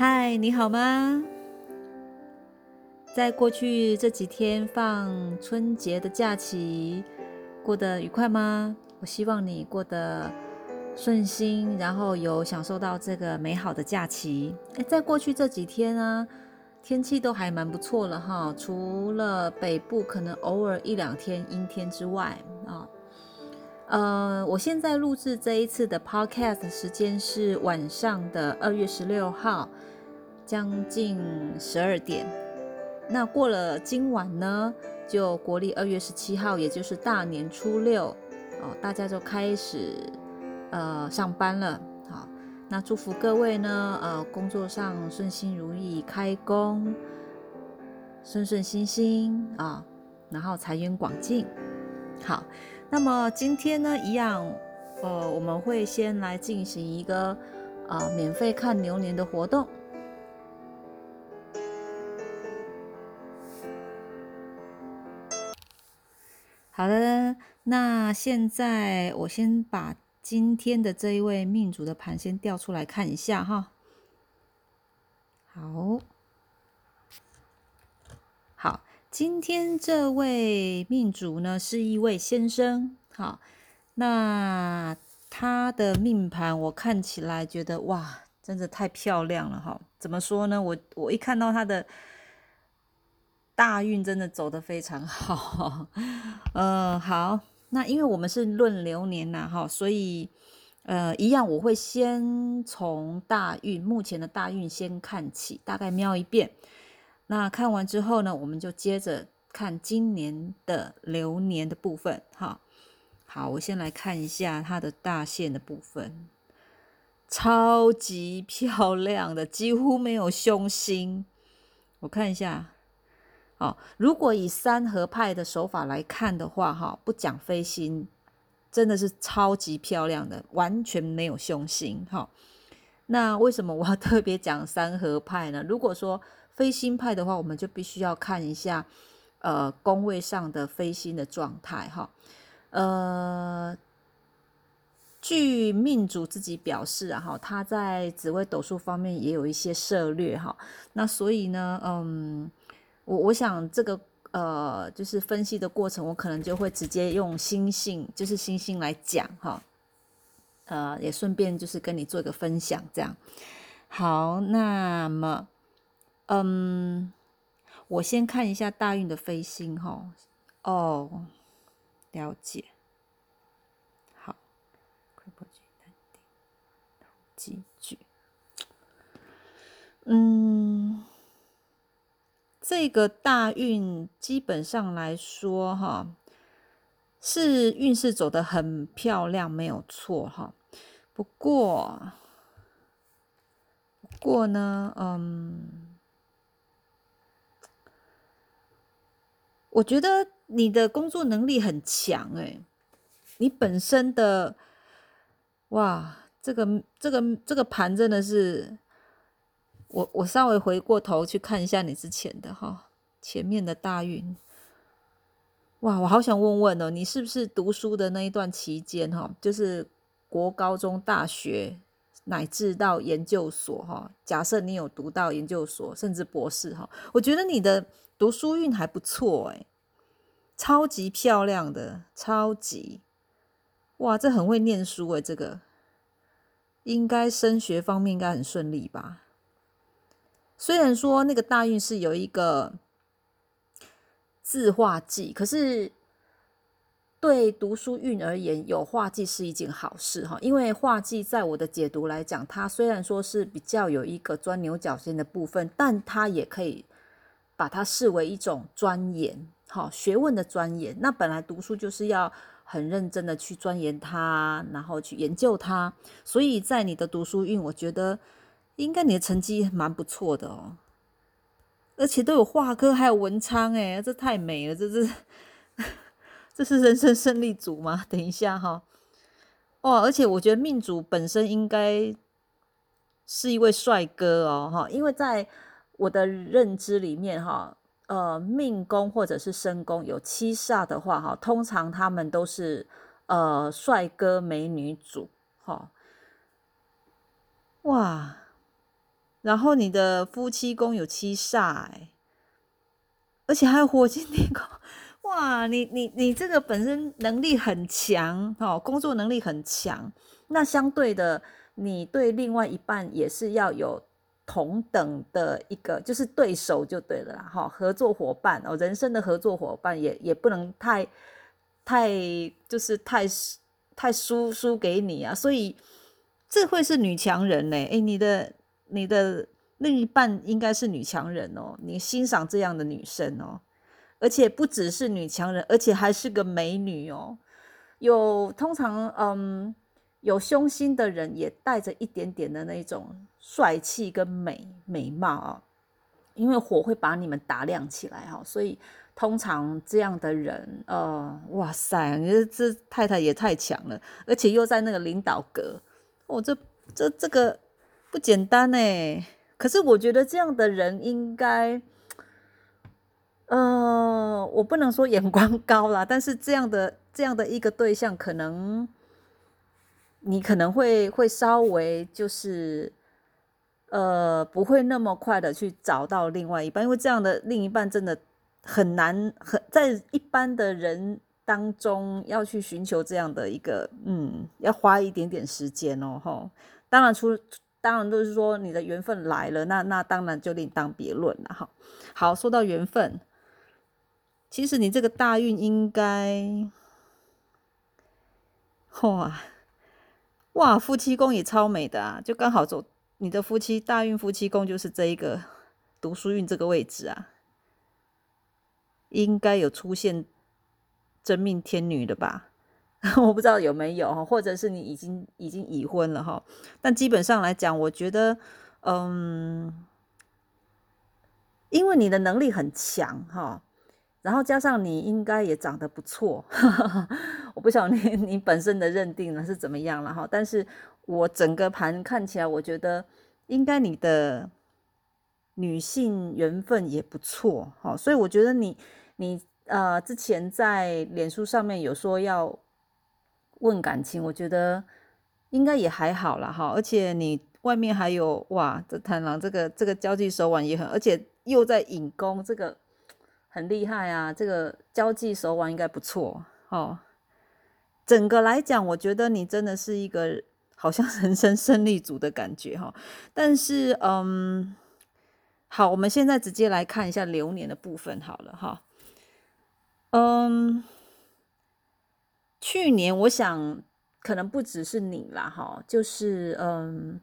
嗨，你好吗？在过去这几天放春节的假期，过得愉快吗？我希望你过得顺心，然后有享受到这个美好的假期。哎，在过去这几天呢，天气都还蛮不错了哈，除了北部可能偶尔一两天阴天之外啊。呃，我现在录制这一次的 podcast 时间是晚上的二月十六号，将近十二点。那过了今晚呢，就国历二月十七号，也就是大年初六哦，大家就开始呃上班了。好，那祝福各位呢，呃，工作上顺心如意，开工顺顺心心啊，然后财源广进。好。那么今天呢，一样，呃，我们会先来进行一个啊免费看牛年的活动。好的，那现在我先把今天的这一位命主的盘先调出来看一下哈。好，好。今天这位命主呢是一位先生，好，那他的命盘我看起来觉得哇，真的太漂亮了哈。怎么说呢？我我一看到他的大运真的走得非常好，呃，好，那因为我们是论流年呐，哈，所以呃，一样我会先从大运目前的大运先看起，大概瞄一遍。那看完之后呢，我们就接着看今年的流年的部分。哈，好，我先来看一下它的大线的部分，超级漂亮的，几乎没有凶星。我看一下，哦，如果以三合派的手法来看的话，哈，不讲飞星，真的是超级漂亮的，完全没有凶星。哈，那为什么我要 特别讲三合派呢？如果说飞星派的话，我们就必须要看一下，呃，宫位上的飞星的状态哈。呃，据命主自己表示啊，哈，他在紫微斗数方面也有一些涉略哈。那所以呢，嗯，我我想这个呃，就是分析的过程，我可能就会直接用星星，就是星星来讲哈。呃，也顺便就是跟你做一个分享，这样。好，那么。嗯，我先看一下大运的飞星哈。哦，了解。好，嗯，这个大运基本上来说哈，是运势走得很漂亮，没有错哈。不过，不过呢，嗯。我觉得你的工作能力很强哎，你本身的哇，这个这个这个盘真的是，我我稍微回过头去看一下你之前的哈，前面的大运，哇，我好想问问哦，你是不是读书的那一段期间哈，就是国高中、大学乃至到研究所哈，假设你有读到研究所甚至博士哈，我觉得你的。读书运还不错哎，超级漂亮的，超级哇，这很会念书哎，这个应该升学方面应该很顺利吧？虽然说那个大运是有一个字画技，可是对读书运而言，有画技是一件好事哈。因为画技在我的解读来讲，它虽然说是比较有一个钻牛角尖的部分，但它也可以。把它视为一种钻研，好学问的钻研。那本来读书就是要很认真的去钻研它，然后去研究它。所以在你的读书运，我觉得应该你的成绩蛮不错的哦。而且都有画科，还有文昌，哎，这太美了，这是 这是人生胜利组吗？等一下哈，哇！而且我觉得命主本身应该是一位帅哥哦，哈，因为在。我的认知里面，哈，呃，命宫或者是身宫有七煞的话，哈，通常他们都是呃帅哥美女主，哈，哇，然后你的夫妻宫有七煞，哎，而且还有火星天宫，哇，你你你这个本身能力很强哦，工作能力很强，那相对的，你对另外一半也是要有同等的一个，就是对手就对了啦，哈，合作伙伴哦，人生的合作伙伴也也不能太太就是太太输输给你啊，所以这会是女强人呢，哎，你的你的另一半应该是女强人哦，你欣赏这样的女生哦。而且不只是女强人，而且还是个美女哦。有通常嗯有胸心的人，也带着一点点的那种帅气跟美美貌啊。因为火会把你们打亮起来哈，所以通常这样的人，呃，哇塞，你这这太太也太强了，而且又在那个领导格，哦，这这这个不简单呢。可是我觉得这样的人应该。呃，我不能说眼光高啦，但是这样的这样的一个对象，可能你可能会会稍微就是呃，不会那么快的去找到另外一半，因为这样的另一半真的很难，很在一般的人当中要去寻求这样的一个，嗯，要花一点点时间哦，吼。当然，出当然都是说你的缘分来了，那那当然就另当别论了，哈。好，说到缘分。其实你这个大运应该，哇哇，夫妻宫也超美的啊，就刚好走你的夫妻大运夫妻宫就是这一个读书运这个位置啊，应该有出现真命天女的吧？我不知道有没有哈，或者是你已经已经已婚了哈，但基本上来讲，我觉得，嗯，因为你的能力很强哈。然后加上你应该也长得不错，我不晓得你你本身的认定呢是怎么样了哈。但是我整个盘看起来，我觉得应该你的女性缘分也不错哈。所以我觉得你你呃之前在脸书上面有说要问感情，我觉得应该也还好了哈。而且你外面还有哇，这贪狼这个这个交际手腕也很，而且又在引攻这个。很厉害啊，这个交际手腕应该不错哦。整个来讲，我觉得你真的是一个好像 人生胜利组的感觉哈。但是，嗯，好，我们现在直接来看一下流年的部分好了哈。嗯，去年我想可能不只是你啦哈，就是嗯。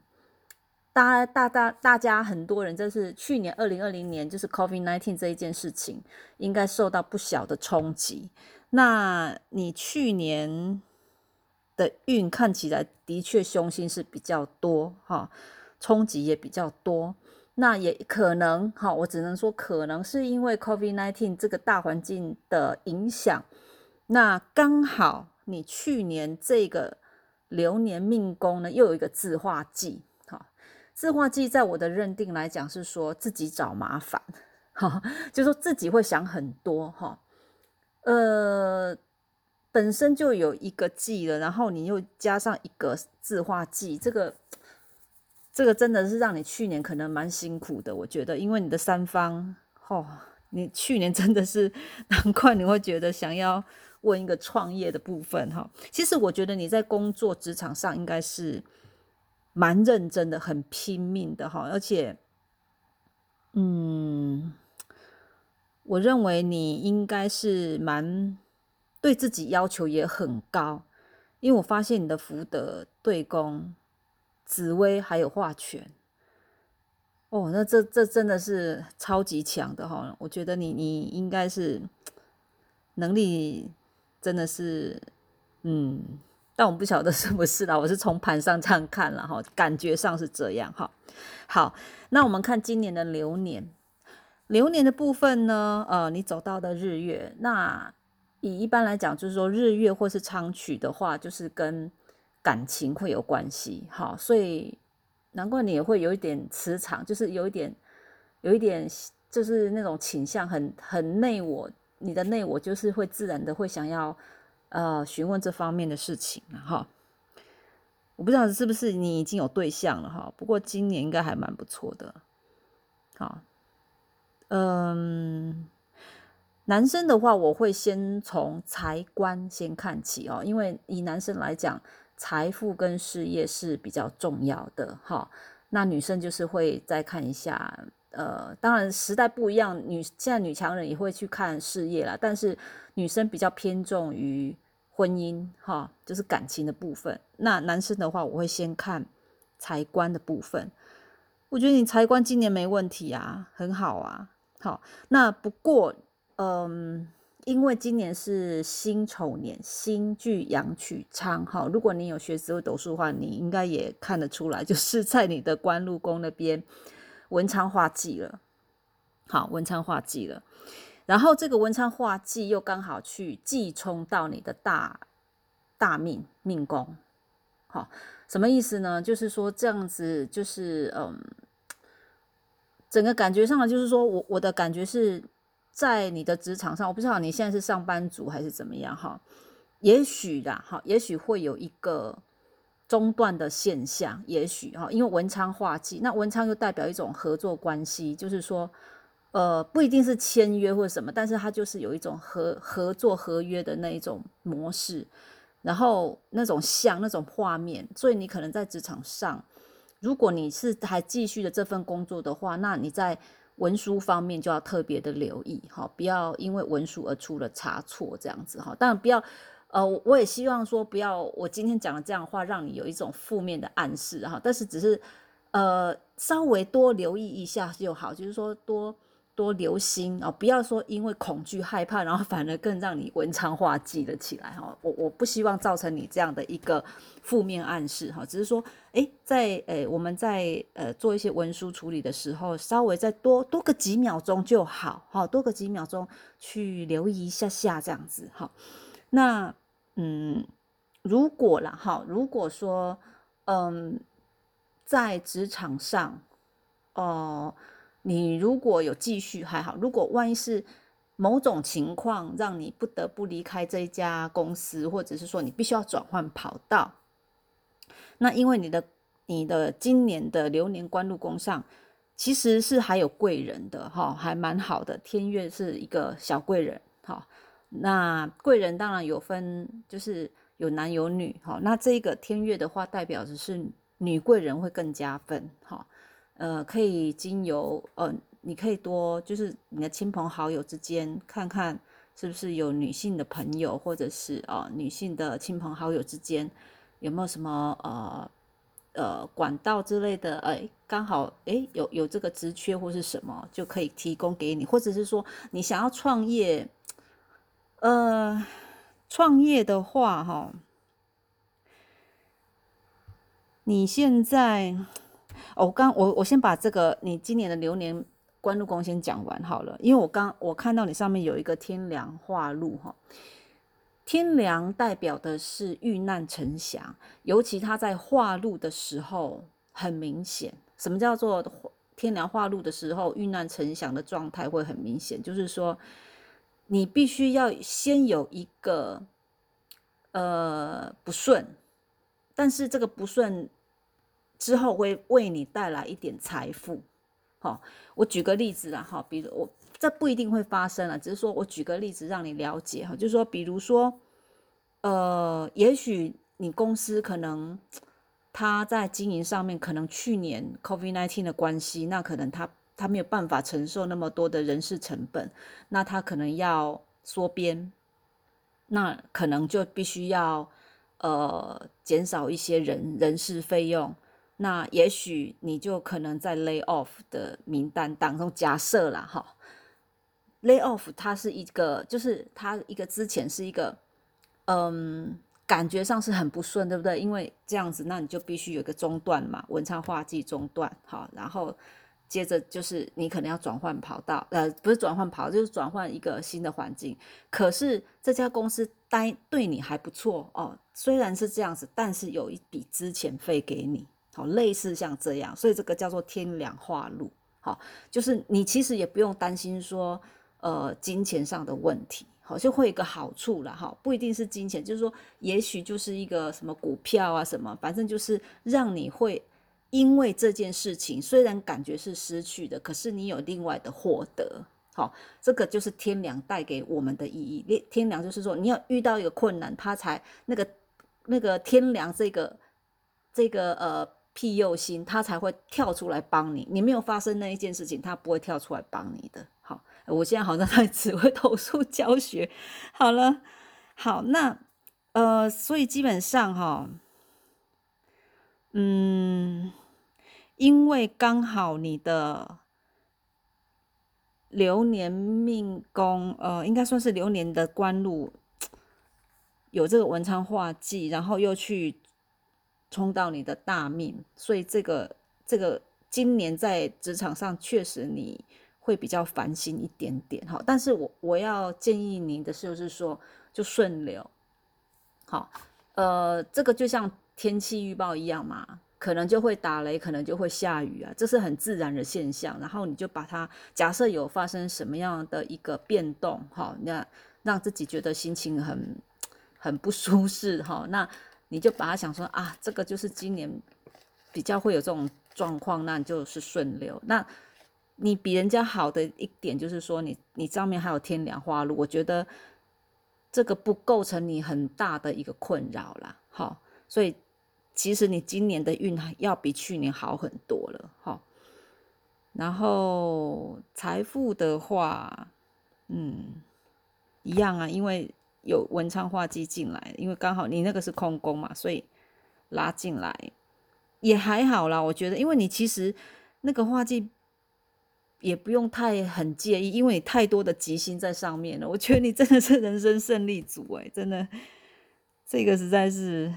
大大大大家很多人，这是去年二零二零年，就是 COVID nineteen 这一件事情，应该受到不小的冲击。那你去年的运看起来的确凶星是比较多哈，冲击也比较多。那也可能哈，我只能说可能是因为 COVID nineteen 这个大环境的影响。那刚好你去年这个流年命宫呢，又有一个自化忌。自化忌在我的认定来讲是说自己找麻烦，哈，就说自己会想很多，哈，呃，本身就有一个忌了，然后你又加上一个自化忌，这个这个真的是让你去年可能蛮辛苦的，我觉得，因为你的三方，哦，你去年真的是难怪你会觉得想要问一个创业的部分，哈，其实我觉得你在工作职场上应该是。蛮认真的，很拼命的哈，而且，嗯，我认为你应该是蛮对自己要求也很高，因为我发现你的福德对宫、紫薇还有化权，哦，那这这真的是超级强的哈，我觉得你你应该是能力真的是，嗯。但我不晓得 是不是啦，我是从盘上这样看了哈，感觉上是这样哈。好，那我们看今年的流年，流年的部分呢，呃，你走到的日月，那以一般来讲，就是说日月或是昌曲的话，就是跟感情会有关系哈，所以难怪你也会有一点磁场，就是有一点，有一点就是那种倾向，很很内我，你的内我就是会自然的会想要。呃，询问这方面的事情哈。我不知道是不是你已经有对象了哈，不过今年应该还蛮不错的。好，嗯，男生的话，我会先从财官先看起哦，因为以男生来讲，财富跟事业是比较重要的哈。那女生就是会再看一下，呃，当然时代不一样，女现在女强人也会去看事业啦，但是女生比较偏重于婚姻哈，就是感情的部分。那男生的话，我会先看财官的部分。我觉得你财官今年没问题啊，很好啊。好，那不过，嗯，因为今年是辛丑年，辛巨阳曲昌。哈，如果你有学紫微斗数的话，你应该也看得出来，就是在你的官禄宫那边文昌化忌了。好，文昌化忌了，然后这个文昌化忌又刚好去忌冲到你的大大命命宫。好。什么意思呢？就是说这样子，就是嗯，整个感觉上就是说我我的感觉是在你的职场上，我不知道你现在是上班族还是怎么样哈。也许啦，哈，也许会有一个中断的现象，也许哈，因为文昌化忌，那文昌又代表一种合作关系，就是说，呃，不一定是签约或者什么，但是它就是有一种合合作合约的那一种模式。然后那种像那种画面，所以你可能在职场上，如果你是还继续的这份工作的话，那你在文书方面就要特别的留意，哈，不要因为文书而出了差错这样子，哈。当然不要，呃，我也希望说不要我今天讲的这样的话，让你有一种负面的暗示，哈。但是只是，呃，稍微多留意一下就好，就是说多。多留心哦，不要说因为恐惧害怕，然后反而更让你文昌化忌了起来哈。我我不希望造成你这样的一个负面暗示哈，只是说，哎，在诶我们在呃做一些文书处理的时候，稍微再多多个几秒钟就好哈，多个几秒钟去留意一下下这样子哈。那嗯，如果啦哈，如果说嗯在职场上哦。你如果有继续还好，如果万一是某种情况让你不得不离开这一家公司，或者是说你必须要转换跑道，那因为你的你的今年的流年官禄宫上其实是还有贵人的哈，还蛮好的。天月是一个小贵人哈，那贵人当然有分，就是有男有女哈。那这个天月的话，代表的是女贵人会更加分哈。呃，可以经由呃，你可以多就是你的亲朋好友之间看看是不是有女性的朋友，或者是啊女性的亲朋好友之间有没有什么呃呃管道之类的，哎，刚好哎有有这个职缺或是什么就可以提供给你，或者是说你想要创业，呃，创业的话哈，你现在。我刚我我先把这个你今年的流年官禄宫先讲完好了，因为我刚我看到你上面有一个天梁化禄哈，天梁代表的是遇难成祥，尤其他在化禄的时候很明显。什么叫做天梁化禄的时候遇难成祥的状态会很明显？就是说你必须要先有一个呃不顺，但是这个不顺。之后会为你带来一点财富，好，我举个例子啦，哈，比如我这不一定会发生了，只是说我举个例子让你了解哈，就是说，比如说，呃，也许你公司可能他在经营上面，可能去年 COVID-19 的关系，那可能他他没有办法承受那么多的人事成本，那他可能要缩编，那可能就必须要呃减少一些人人事费用。那也许你就可能在 lay off 的名单当中，假设啦哈，lay off 它是一个，就是它一个之前是一个，嗯，感觉上是很不顺，对不对？因为这样子，那你就必须有一个中断嘛，文昌化忌中断，好，然后接着就是你可能要转换跑道，呃，不是转换跑，就是转换一个新的环境。可是这家公司待对你还不错哦，虽然是这样子，但是有一笔资遣费给你。好，类似像这样，所以这个叫做天梁化路。好，就是你其实也不用担心说，呃，金钱上的问题。好就会有一个好处了哈，不一定是金钱，就是说也许就是一个什么股票啊什么，反正就是让你会因为这件事情，虽然感觉是失去的，可是你有另外的获得。好，这个就是天良带给我们的意义。天良就是说，你要遇到一个困难，他才那个那个天良这个这个呃庇佑心，他才会跳出来帮你。你没有发生那一件事情，他不会跳出来帮你的。好，我现在好像在只会投诉教学。好了，好，那呃，所以基本上哈，嗯，因为刚好你的。流年命宫，呃，应该算是流年的官禄，有这个文昌化忌，然后又去冲到你的大命，所以这个这个今年在职场上确实你会比较烦心一点点哈。但是我我要建议你的就是说，就顺流，好，呃，这个就像天气预报一样嘛。可能就会打雷，可能就会下雨啊，这是很自然的现象。然后你就把它假设有发生什么样的一个变动，哈，那让自己觉得心情很很不舒适，哈，那你就把它想说啊，这个就是今年比较会有这种状况，那你就是顺流。那你比人家好的一点就是说，你你上面还有天凉花露，我觉得这个不构成你很大的一个困扰啦，好，所以。其实你今年的运要比去年好很多了，哈。然后财富的话，嗯，一样啊，因为有文昌化忌进来，因为刚好你那个是空宫嘛，所以拉进来也还好啦。我觉得，因为你其实那个化忌也不用太很介意，因为你太多的吉星在上面了。我觉得你真的是人生胜利组，哎，真的，这个实在是。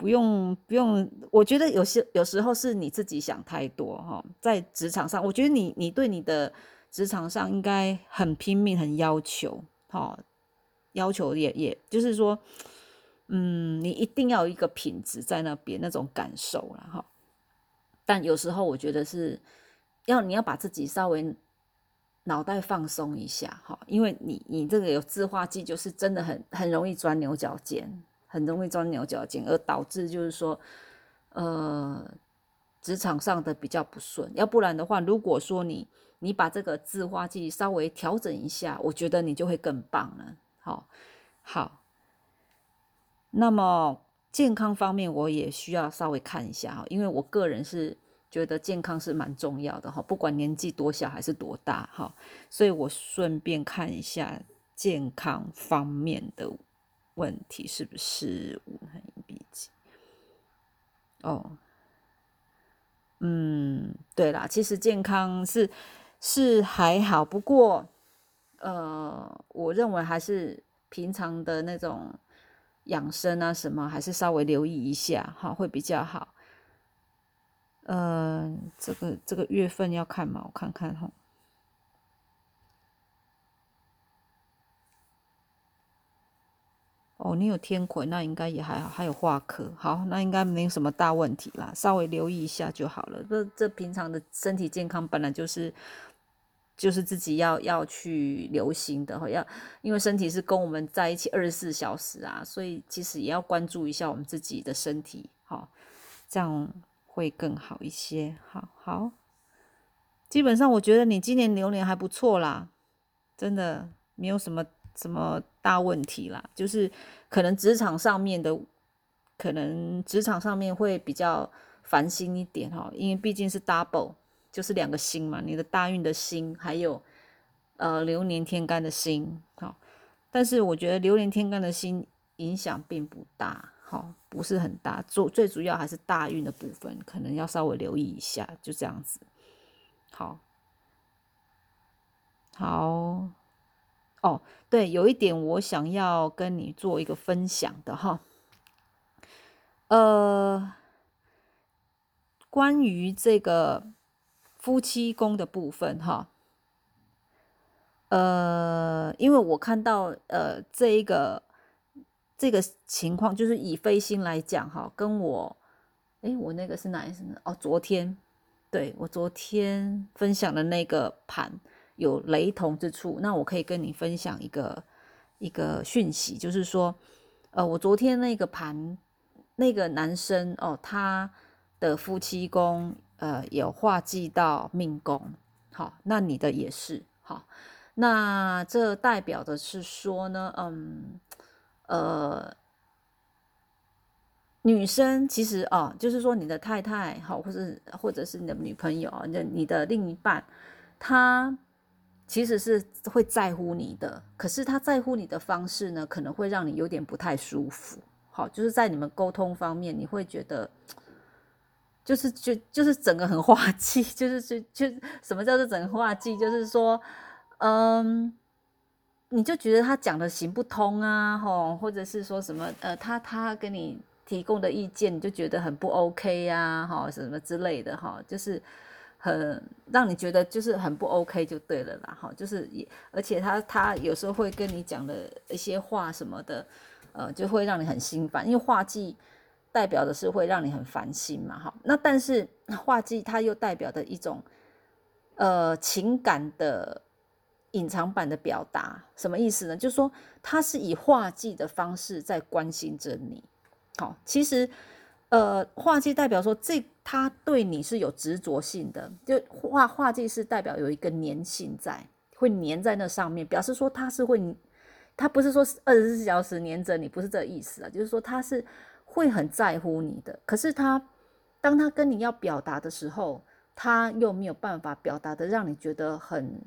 不用不用，我觉得有些有时候是你自己想太多哈。在职场上，我觉得你你对你的职场上应该很拼命，很要求，哈，要求也也就是说，嗯，你一定要有一个品质在那边那种感受了哈。但有时候我觉得是要你要把自己稍微脑袋放松一下哈，因为你你这个有自化剂，就是真的很很容易钻牛角尖。很容易钻牛角尖，而导致就是说，呃，职场上的比较不顺。要不然的话，如果说你你把这个字花剂稍微调整一下，我觉得你就会更棒了。好，好。那么健康方面，我也需要稍微看一下哈，因为我个人是觉得健康是蛮重要的哈，不管年纪多小还是多大哈，所以我顺便看一下健康方面的。问题是不是无痕笔记？哦，嗯，对啦，其实健康是是还好，不过呃，我认为还是平常的那种养生啊什么，还是稍微留意一下哈，会比较好。嗯，这个这个月份要看嘛？我看看哈。哦，你有天魁，那应该也还好，还有化科，好，那应该没有什么大问题啦，稍微留意一下就好了。这这平常的身体健康本来就是，就是自己要要去留心的哈，要因为身体是跟我们在一起二十四小时啊，所以其实也要关注一下我们自己的身体，好，这样会更好一些。好好，基本上我觉得你今年流年还不错啦，真的没有什么。什么大问题啦？就是可能职场上面的，可能职场上面会比较烦心一点哈，因为毕竟是 double，就是两个星嘛，你的大运的星，还有呃流年天干的星，好，但是我觉得流年天干的星影响并不大，好，不是很大，主最主要还是大运的部分，可能要稍微留意一下，就这样子，好，好。哦，对，有一点我想要跟你做一个分享的哈，呃，关于这个夫妻宫的部分哈，呃，因为我看到呃这一个这个情况，就是以飞星来讲哈，跟我，哎，我那个是哪一次呢？哦，昨天，对我昨天分享的那个盘。有雷同之处，那我可以跟你分享一个一个讯息，就是说，呃，我昨天那个盘那个男生哦，他的夫妻宫呃有化忌到命宫，好，那你的也是好，那这代表的是说呢，嗯，呃。女生其实哦，就是说你的太太好，或者或者是你的女朋友，那你的另一半，他其实是会在乎你的，可是他在乎你的方式呢，可能会让你有点不太舒服。好，就是在你们沟通方面，你会觉得就是就就是整个很滑稽，就是就就什么叫做整个滑稽？就是说，嗯，你就觉得他讲的行不通啊，吼，或者是说什么呃，他他跟你。提供的意见你就觉得很不 OK 呀，哈，什么之类的哈，就是很让你觉得就是很不 OK 就对了啦，哈，就是也而且他他有时候会跟你讲的一些话什么的，呃，就会让你很心烦，因为画技代表的是会让你很烦心嘛，哈，那但是画技它又代表的一种呃情感的隐藏版的表达，什么意思呢？就是说他是以画技的方式在关心着你。好，其实，呃，画技代表说这他对你是有执着性的，就画画技是代表有一个粘性在，会粘在那上面，表示说他是会，他不是说二十四小时粘着你，不是这意思啊，就是说他是会很在乎你的，可是他当他跟你要表达的时候，他又没有办法表达的让你觉得很。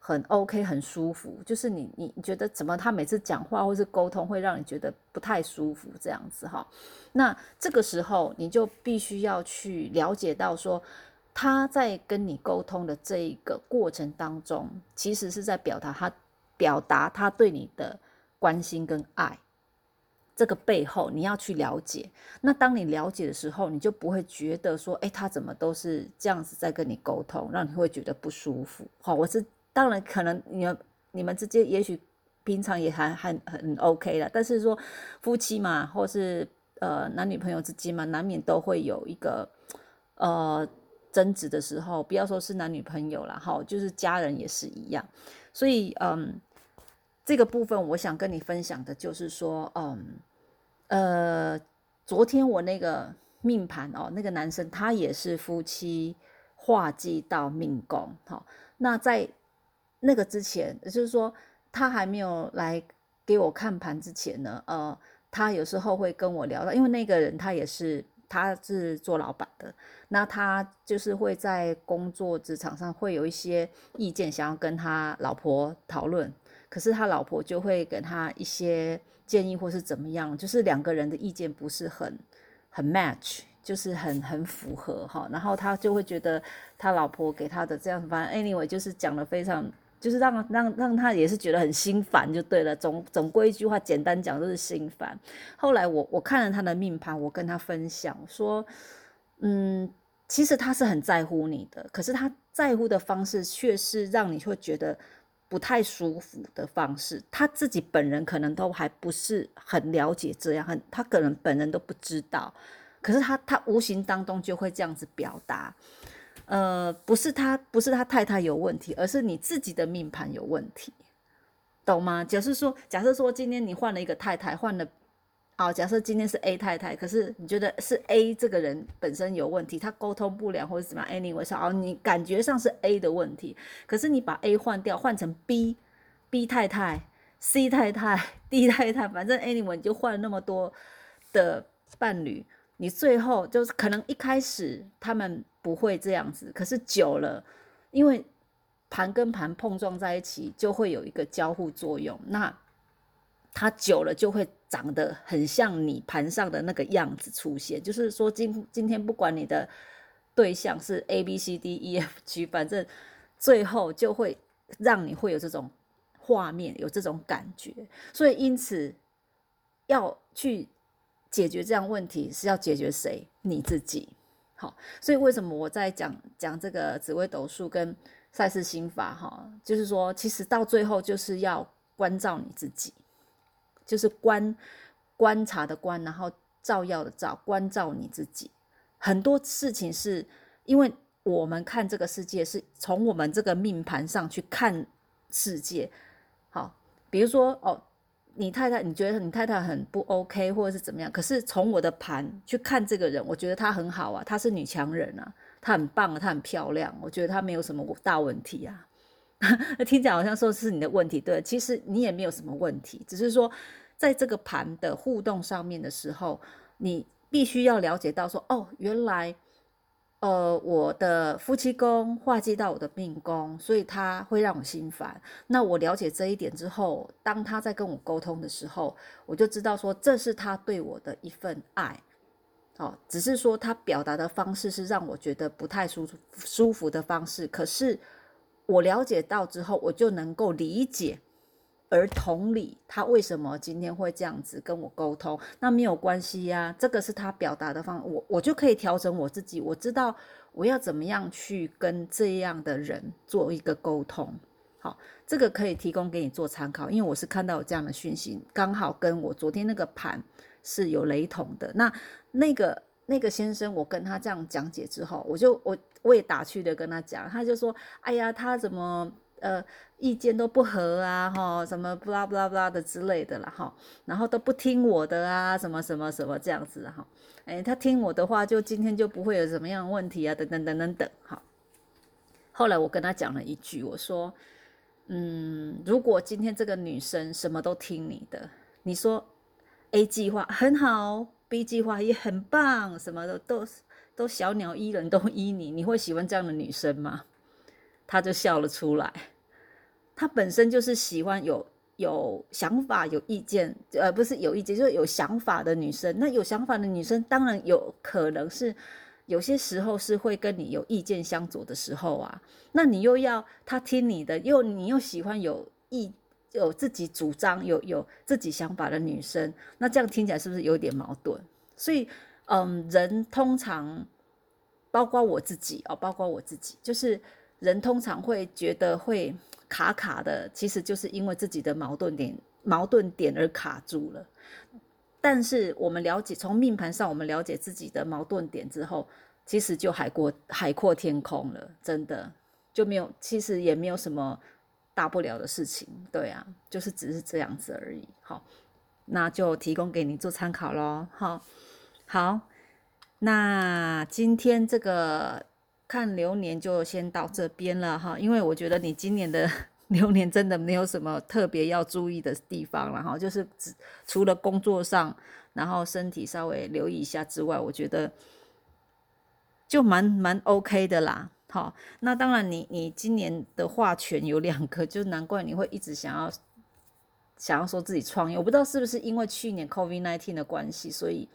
很 OK，很舒服，就是你你你觉得怎么他每次讲话或是沟通会让你觉得不太舒服这样子哈？那这个时候你就必须要去了解到说他在跟你沟通的这一个过程当中，其实是在表达他表达他对你的关心跟爱。这个背后你要去了解。那当你了解的时候，你就不会觉得说，哎，他怎么都是这样子在跟你沟通，让你会觉得不舒服。好，我是。当然，可能你们你们之间也许平常也还很很 OK 了，但是说夫妻嘛，或是呃男女朋友之间嘛，难免都会有一个呃争执的时候。不要说是男女朋友了，哈，就是家人也是一样。所以，嗯，这个部分我想跟你分享的就是说，嗯，呃，昨天我那个命盘哦，那个男生他也是夫妻化忌到命宫，好，那在。那个之前，也就是说，他还没有来给我看盘之前呢，呃，他有时候会跟我聊到，因为那个人他也是，他是做老板的，那他就是会在工作职场上会有一些意见，想要跟他老婆讨论，可是他老婆就会给他一些建议或是怎么样，就是两个人的意见不是很很 match，就是很很符合哈，然后他就会觉得他老婆给他的这样，反正 anyway 就是讲的非常。就是让让让他也是觉得很心烦就对了，总总归一句话，简单讲就是心烦。后来我我看了他的命盘，我跟他分享说，嗯，其实他是很在乎你的，可是他在乎的方式却是让你会觉得不太舒服的方式。他自己本人可能都还不是很了解这样，很他可能本人都不知道，可是他他无形当中就会这样子表达。呃，不是他，不是他太太有问题，而是你自己的命盘有问题，懂吗？假设说，假设说今天你换了一个太太，换了，哦，假设今天是 A 太太，可是你觉得是 A 这个人本身有问题，他沟通不良或者怎么样？Anyway，哦，你感觉上是 A 的问题，可是你把 A 换掉，换成 B，B 太太、C 太太、D 太太，反正 Anyway 你就换了那么多的伴侣，你最后就是可能一开始他们。不会这样子，可是久了，因为盘跟盘碰撞在一起，就会有一个交互作用。那它久了就会长得很像你盘上的那个样子出现。就是说，今今天不管你的对象是 A B C D E F G，反正最后就会让你会有这种画面，有这种感觉。所以因此要去解决这样问题，是要解决谁？你自己。好，所以为什么我在讲讲这个紫微斗数跟赛事心法？哈，就是说，其实到最后就是要关照你自己，就是观观察的观，然后照耀的照，关照你自己。很多事情是因为我们看这个世界是从我们这个命盘上去看世界。好，比如说哦，你太太你觉得你太太很不 OK 或者是怎么样，可是从我的盘去看这个人，我觉得她很好啊，她是女强人啊，她很棒啊，她很漂亮，我觉得她没有什么大问题啊。听起来好像说是你的问题，对，其实你也没有什么问题，只是说在这个盘的互动上面的时候，你必须要了解到说，哦，原来，呃，我的夫妻宫化忌到我的命宫，所以他会让我心烦。那我了解这一点之后，当他在跟我沟通的时候，我就知道说这是他对我的一份爱，哦，只是说他表达的方式是让我觉得不太舒舒服的方式，可是。我了解到之后，我就能够理解，而同理他为什么今天会这样子跟我沟通，那没有关系呀，这个是他表达的方，我我就可以调整我自己，我知道我要怎么样去跟这样的人做一个沟通。好，这个可以提供给你做参考，因为我是看到有这样的讯息，刚好跟我昨天那个盘是有雷同的。那那个。那个先生，我跟他这样讲解之后，我就我我也打趣的跟他讲，他就说：“哎呀，他怎么呃意见都不合啊，哈，什么不拉不拉不拉的之类的啦，哈，然后都不听我的啊，什么什么什么这样子哈，哎，他听我的话，就今天就不会有什么样的问题啊，等等等等等，好。后来我跟他讲了一句，我说：嗯，如果今天这个女生什么都听你的，你说 A 计划很好。” B 计划也很棒，什么的都都小鸟依人，都依你。你会喜欢这样的女生吗？他就笑了出来。他本身就是喜欢有有想法、有意见，呃，不是有意见，就是有想法的女生。那有想法的女生，当然有可能是有些时候是会跟你有意见相左的时候啊。那你又要他听你的，又你又喜欢有意。有自己主张、有有自己想法的女生，那这样听起来是不是有点矛盾？所以，嗯，人通常，包括我自己哦，包括我自己，就是人通常会觉得会卡卡的，其实就是因为自己的矛盾点、矛盾点而卡住了。但是我们了解，从命盘上我们了解自己的矛盾点之后，其实就海阔海阔天空了，真的就没有，其实也没有什么。大不了的事情，对啊，就是只是这样子而已。好，那就提供给你做参考喽。好，好，那今天这个看流年就先到这边了哈。因为我觉得你今年的 流年真的没有什么特别要注意的地方了哈，就是只除了工作上，然后身体稍微留意一下之外，我觉得就蛮蛮 OK 的啦。好，那当然，你你今年的话权有两个，就难怪你会一直想要想要说自己创业。我不知道是不是因为去年 COVID nineteen 的关系，所以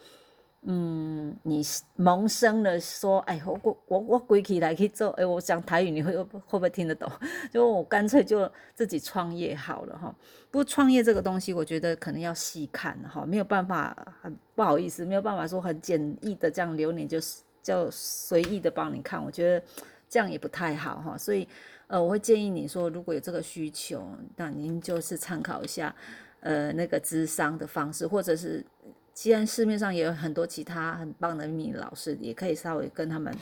嗯，你萌生了说，哎，我我我我归起来去做，哎，我讲台语，你会会不会听得懂？就我干脆就自己创业好了哈。不过创业这个东西，我觉得可能要细看哈，没有办法，很不好意思，没有办法说很简易的这样留你就是就随意的帮你看，我觉得。这样也不太好哈，所以呃，我会建议你说，如果有这个需求，那您就是参考一下呃那个智商的方式，或者是既然市面上也有很多其他很棒的命理老师，也可以稍微跟他们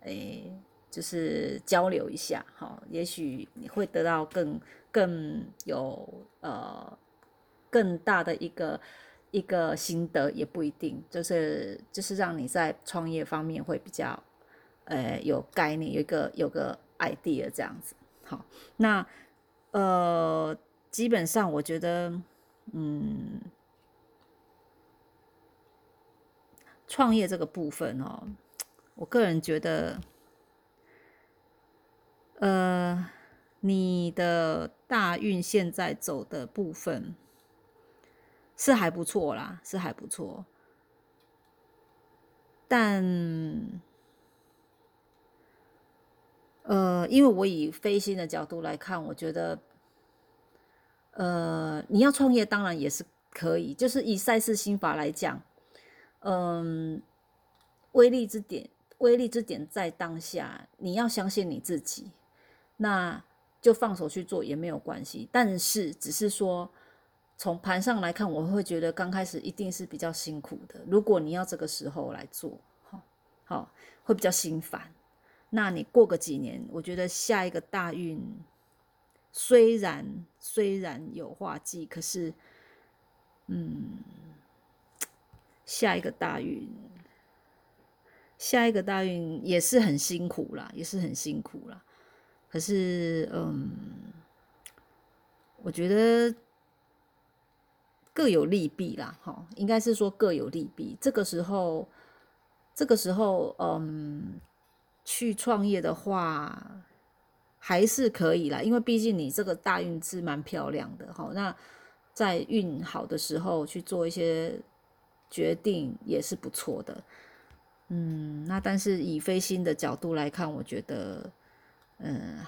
诶，就是交流一下哈，也许你会得到更更有呃更大的一个一个心得，也不一定，就是就是让你在创业方面会比较。呃，有概念，有一个有个 idea 这样子，好，那呃，基本上我觉得，嗯，创业这个部分哦，我个人觉得，呃，你的大运现在走的部分是还不错啦，是还不错，但。呃，因为我以飞星的角度来看，我觉得，呃，你要创业当然也是可以，就是以赛事心法来讲，嗯，威力之点，威力之点在当下，你要相信你自己，那就放手去做也没有关系。但是，只是说从盘上来看，我会觉得刚开始一定是比较辛苦的。如果你要这个时候来做，好，好，会比较心烦。那你过个几年，我觉得下一个大运虽然虽然有化忌，可是，嗯，下一个大运，下一个大运也是很辛苦啦，也是很辛苦啦。可是，嗯，我觉得各有利弊啦，哈，应该是说各有利弊。这个时候，这个时候，嗯，去创业的话还是可以啦，因为毕竟你这个大运是蛮漂亮的，哈。那在运好的时候去做一些决定也是不错的，嗯。那但是以飞星的角度来看，我觉得。嗯，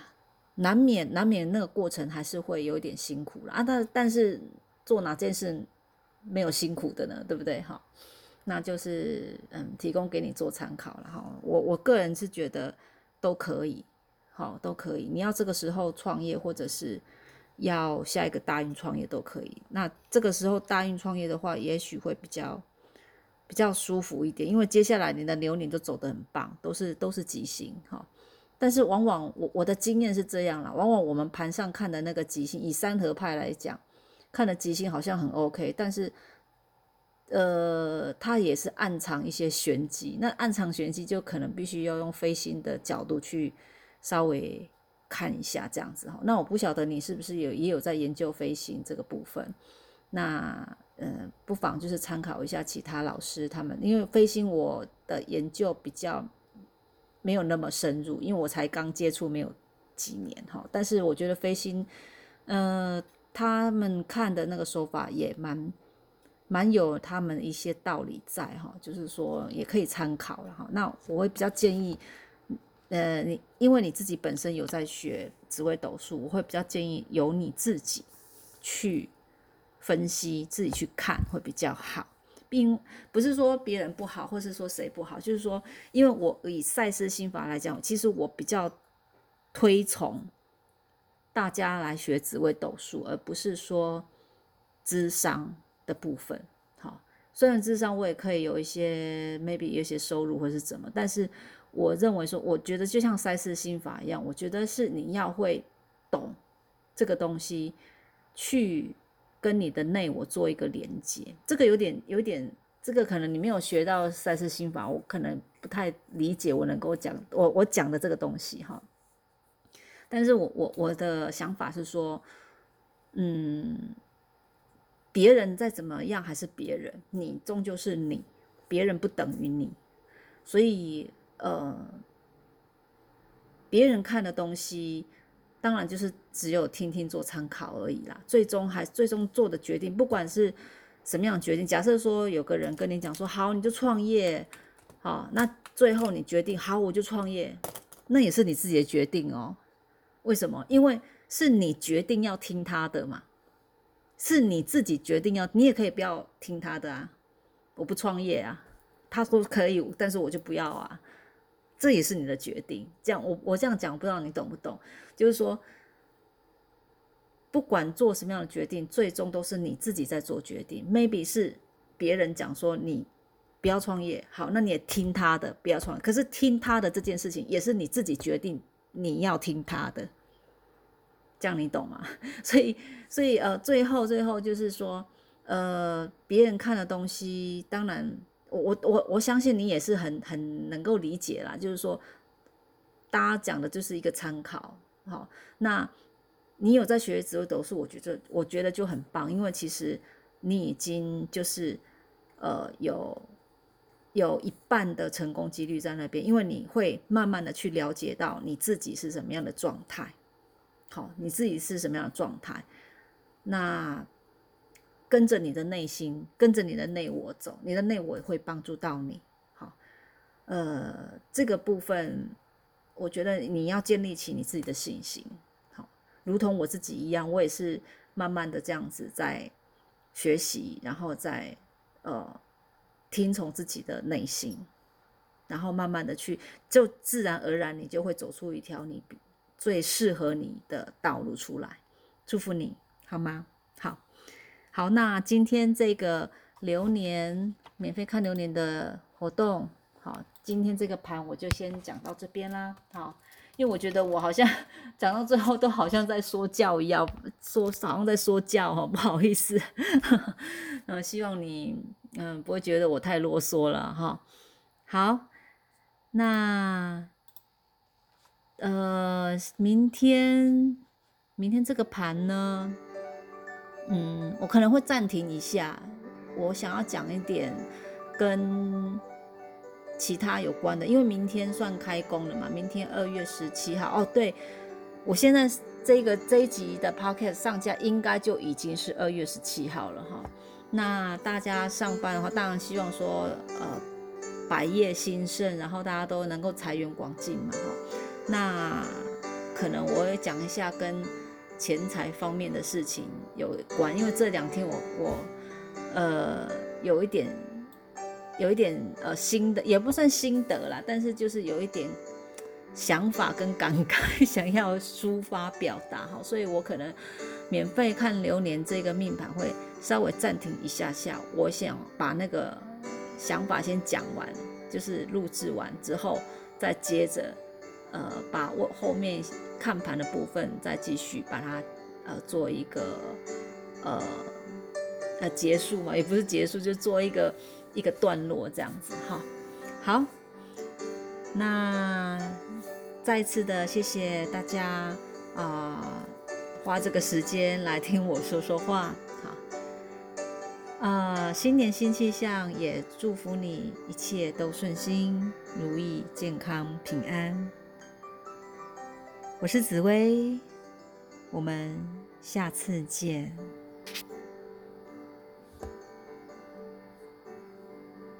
难免难免那个过程还是会有点辛苦了啊。但但是做哪件事没有辛苦的呢？对不对？哈，那就是嗯，提供给你做参考了哈。我我个人是觉得都可以，好都可以。你要这个时候创业，或者是要下一个大运创业都可以。那这个时候大运创业的话，也许会比较比较舒服一点，因为接下来你的流年都走得很棒，都是都是吉星哈。但是往往我我的经验是这样啦，往往我们盘上看的那个吉星，以三合派来讲，看的吉星好像很 OK，但是，呃，它也是暗藏一些玄机。那暗藏玄机就可能必须要用飞星的角度去稍微看一下这样子哈。那我不晓得你是不是有也有在研究飞星这个部分，那呃，不妨就是参考一下其他老师他们，因为飞星我的研究比较。没有那么深入，因为我才刚接触没有几年哈。但是我觉得飞星，呃，他们看的那个说法也蛮蛮有他们一些道理在哈，就是说也可以参考了哈。那我会比较建议，呃，你因为你自己本身有在学紫微斗数，我会比较建议由你自己去分析，自己去看会比较好。并不是说别人不好，或是说谁不好，就是说，因为我以赛斯心法来讲，其实我比较推崇大家来学紫微斗数，而不是说智商的部分。好，虽然智商我也可以有一些 maybe 有些收入或是怎么，但是我认为说，我觉得就像赛斯心法一样，我觉得是你要会懂这个东西去。跟你的内我做一个连接，这个有点有点，这个可能你没有学到赛事心法，我可能不太理解我能够讲我我讲的这个东西哈。但是我我我的想法是说，嗯，别人再怎么样还是别人，你终究是你，别人不等于你，所以呃，别人看的东西。当然就是只有听听做参考而已啦，最终还最终做的决定，不管是什么样的决定，假设说有个人跟你讲说好你就创业，好，那最后你决定好我就创业，那也是你自己的决定哦。为什么？因为是你决定要听他的嘛，是你自己决定要，你也可以不要听他的啊，我不创业啊，他说可以，但是我就不要啊。这也是你的决定，这样我我这样讲，不知道你懂不懂？就是说，不管做什么样的决定，最终都是你自己在做决定。Maybe 是别人讲说你不要创业，好，那你也听他的，不要创。可是听他的这件事情，也是你自己决定你要听他的，这样你懂吗？所以，所以呃，最后最后就是说，呃，别人看的东西，当然。我我我我相信你也是很很能够理解啦，就是说，大家讲的就是一个参考，好，那你有在学紫微斗数，我觉得我觉得就很棒，因为其实你已经就是呃有有一半的成功几率在那边，因为你会慢慢的去了解到你自己是什么样的状态，好，你自己是什么样的状态，那。跟着你的内心，跟着你的内我走，你的内我会帮助到你。好，呃，这个部分，我觉得你要建立起你自己的信心。好，如同我自己一样，我也是慢慢的这样子在学习，然后在呃听从自己的内心，然后慢慢的去，就自然而然你就会走出一条你最适合你的道路出来。祝福你好吗？好。那今天这个流年免费看流年的活动，好，今天这个盘我就先讲到这边啦。好，因为我觉得我好像讲到最后都好像在说教一样，说好像在说教哈，不好意思。嗯，希望你嗯不会觉得我太啰嗦了哈。好，那呃，明天明天这个盘呢，嗯，我可能会暂停一下，我想要讲一点跟。其他有关的，因为明天算开工了嘛，明天二月十七号哦。对，我现在这个这一集的 podcast 上架应该就已经是二月十七号了哈。那大家上班的话，当然希望说呃百业兴盛，然后大家都能够财源广进嘛哈。那可能我会讲一下跟钱财方面的事情有关，因为这两天我我呃有一点。有一点呃心得，也不算心得啦，但是就是有一点想法跟感慨，想要抒发表达哈，所以我可能免费看流年这个命盘会稍微暂停一下下，我想把那个想法先讲完，就是录制完之后再接着呃把我后面看盘的部分再继续把它呃做一个呃呃结束嘛，也不是结束，就做一个。一个段落这样子哈，好，那再次的谢谢大家啊，花这个时间来听我说说话，好，啊，新年新气象，也祝福你一切都顺心如意、健康平安。我是紫薇，我们下次见。